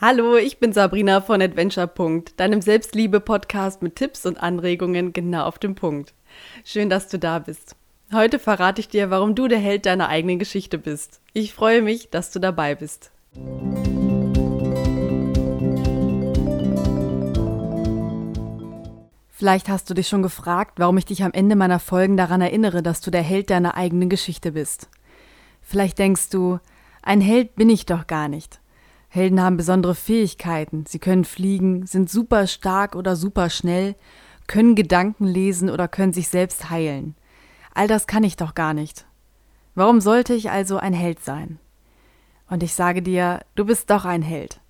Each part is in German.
Hallo, ich bin Sabrina von Adventure. deinem Selbstliebe-Podcast mit Tipps und Anregungen genau auf den Punkt. Schön, dass du da bist. Heute verrate ich dir, warum du der Held deiner eigenen Geschichte bist. Ich freue mich, dass du dabei bist. Vielleicht hast du dich schon gefragt, warum ich dich am Ende meiner Folgen daran erinnere, dass du der Held deiner eigenen Geschichte bist. Vielleicht denkst du, ein Held bin ich doch gar nicht. Helden haben besondere Fähigkeiten. Sie können fliegen, sind super stark oder super schnell, können Gedanken lesen oder können sich selbst heilen. All das kann ich doch gar nicht. Warum sollte ich also ein Held sein? Und ich sage dir, du bist doch ein Held.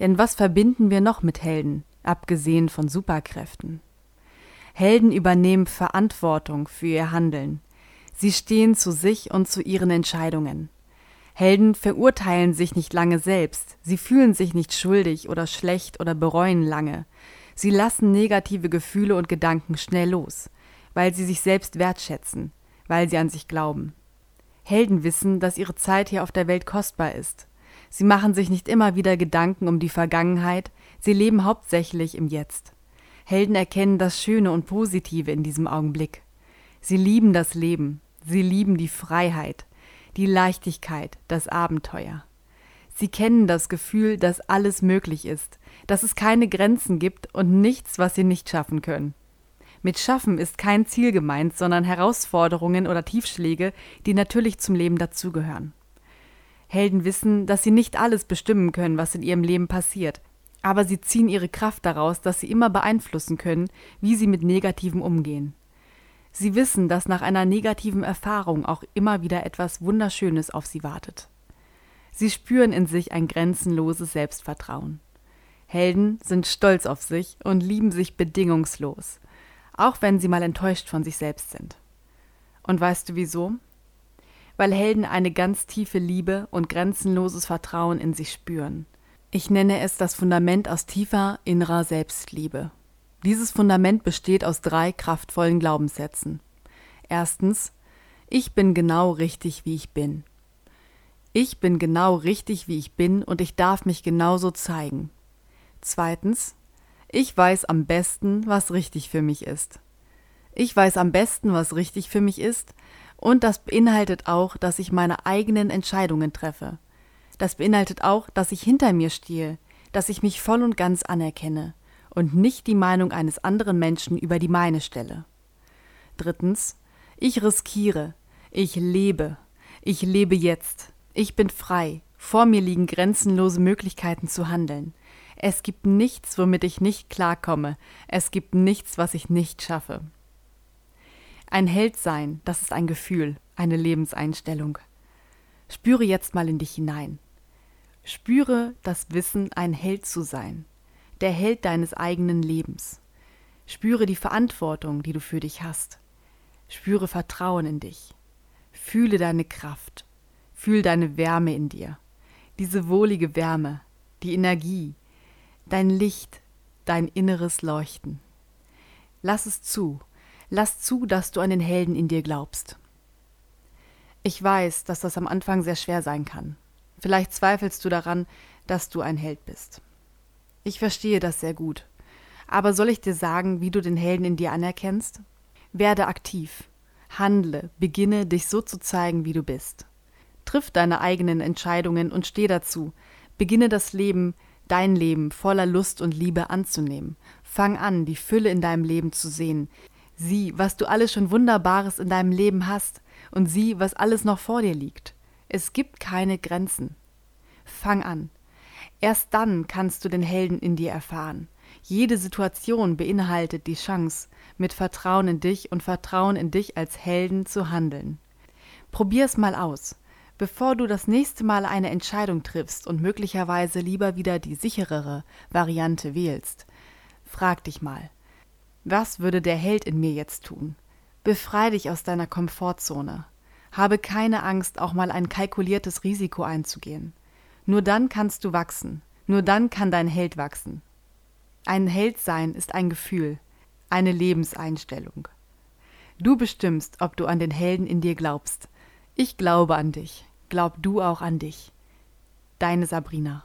Denn was verbinden wir noch mit Helden, abgesehen von Superkräften? Helden übernehmen Verantwortung für ihr Handeln. Sie stehen zu sich und zu ihren Entscheidungen. Helden verurteilen sich nicht lange selbst, sie fühlen sich nicht schuldig oder schlecht oder bereuen lange. Sie lassen negative Gefühle und Gedanken schnell los, weil sie sich selbst wertschätzen, weil sie an sich glauben. Helden wissen, dass ihre Zeit hier auf der Welt kostbar ist. Sie machen sich nicht immer wieder Gedanken um die Vergangenheit, sie leben hauptsächlich im Jetzt. Helden erkennen das Schöne und Positive in diesem Augenblick. Sie lieben das Leben, sie lieben die Freiheit, die Leichtigkeit, das Abenteuer. Sie kennen das Gefühl, dass alles möglich ist, dass es keine Grenzen gibt und nichts, was sie nicht schaffen können. Mit Schaffen ist kein Ziel gemeint, sondern Herausforderungen oder Tiefschläge, die natürlich zum Leben dazugehören. Helden wissen, dass sie nicht alles bestimmen können, was in ihrem Leben passiert, aber sie ziehen ihre Kraft daraus, dass sie immer beeinflussen können, wie sie mit Negativen umgehen. Sie wissen, dass nach einer negativen Erfahrung auch immer wieder etwas Wunderschönes auf sie wartet. Sie spüren in sich ein grenzenloses Selbstvertrauen. Helden sind stolz auf sich und lieben sich bedingungslos, auch wenn sie mal enttäuscht von sich selbst sind. Und weißt du wieso? Weil Helden eine ganz tiefe Liebe und grenzenloses Vertrauen in sich spüren. Ich nenne es das Fundament aus tiefer innerer Selbstliebe. Dieses Fundament besteht aus drei kraftvollen Glaubenssätzen. Erstens, ich bin genau richtig, wie ich bin. Ich bin genau richtig, wie ich bin und ich darf mich genauso zeigen. Zweitens, ich weiß am besten, was richtig für mich ist. Ich weiß am besten, was richtig für mich ist, und das beinhaltet auch, dass ich meine eigenen Entscheidungen treffe. Das beinhaltet auch, dass ich hinter mir stehe, dass ich mich voll und ganz anerkenne und nicht die Meinung eines anderen Menschen über die meine stelle. Drittens, ich riskiere, ich lebe, ich lebe jetzt, ich bin frei, vor mir liegen grenzenlose Möglichkeiten zu handeln. Es gibt nichts, womit ich nicht klarkomme, es gibt nichts, was ich nicht schaffe. Ein Held sein, das ist ein Gefühl, eine Lebenseinstellung. Spüre jetzt mal in dich hinein. Spüre das Wissen, ein Held zu sein der Held deines eigenen Lebens. Spüre die Verantwortung, die du für dich hast. Spüre Vertrauen in dich. Fühle deine Kraft. Fühl deine Wärme in dir. Diese wohlige Wärme, die Energie, dein Licht, dein inneres Leuchten. Lass es zu. Lass zu, dass du an den Helden in dir glaubst. Ich weiß, dass das am Anfang sehr schwer sein kann. Vielleicht zweifelst du daran, dass du ein Held bist. Ich verstehe das sehr gut. Aber soll ich dir sagen, wie du den Helden in dir anerkennst? Werde aktiv. Handle, beginne dich so zu zeigen, wie du bist. Triff deine eigenen Entscheidungen und steh dazu. Beginne das Leben, dein Leben voller Lust und Liebe anzunehmen. Fang an, die Fülle in deinem Leben zu sehen. Sieh, was du alles schon Wunderbares in deinem Leben hast und sieh, was alles noch vor dir liegt. Es gibt keine Grenzen. Fang an. Erst dann kannst du den Helden in dir erfahren. Jede Situation beinhaltet die Chance, mit Vertrauen in dich und Vertrauen in dich als Helden zu handeln. Probier's mal aus. Bevor du das nächste Mal eine Entscheidung triffst und möglicherweise lieber wieder die sicherere Variante wählst, frag dich mal, was würde der Held in mir jetzt tun? Befrei dich aus deiner Komfortzone. Habe keine Angst, auch mal ein kalkuliertes Risiko einzugehen. Nur dann kannst du wachsen. Nur dann kann dein Held wachsen. Ein Held sein ist ein Gefühl, eine Lebenseinstellung. Du bestimmst, ob du an den Helden in dir glaubst. Ich glaube an dich. Glaub du auch an dich. Deine Sabrina.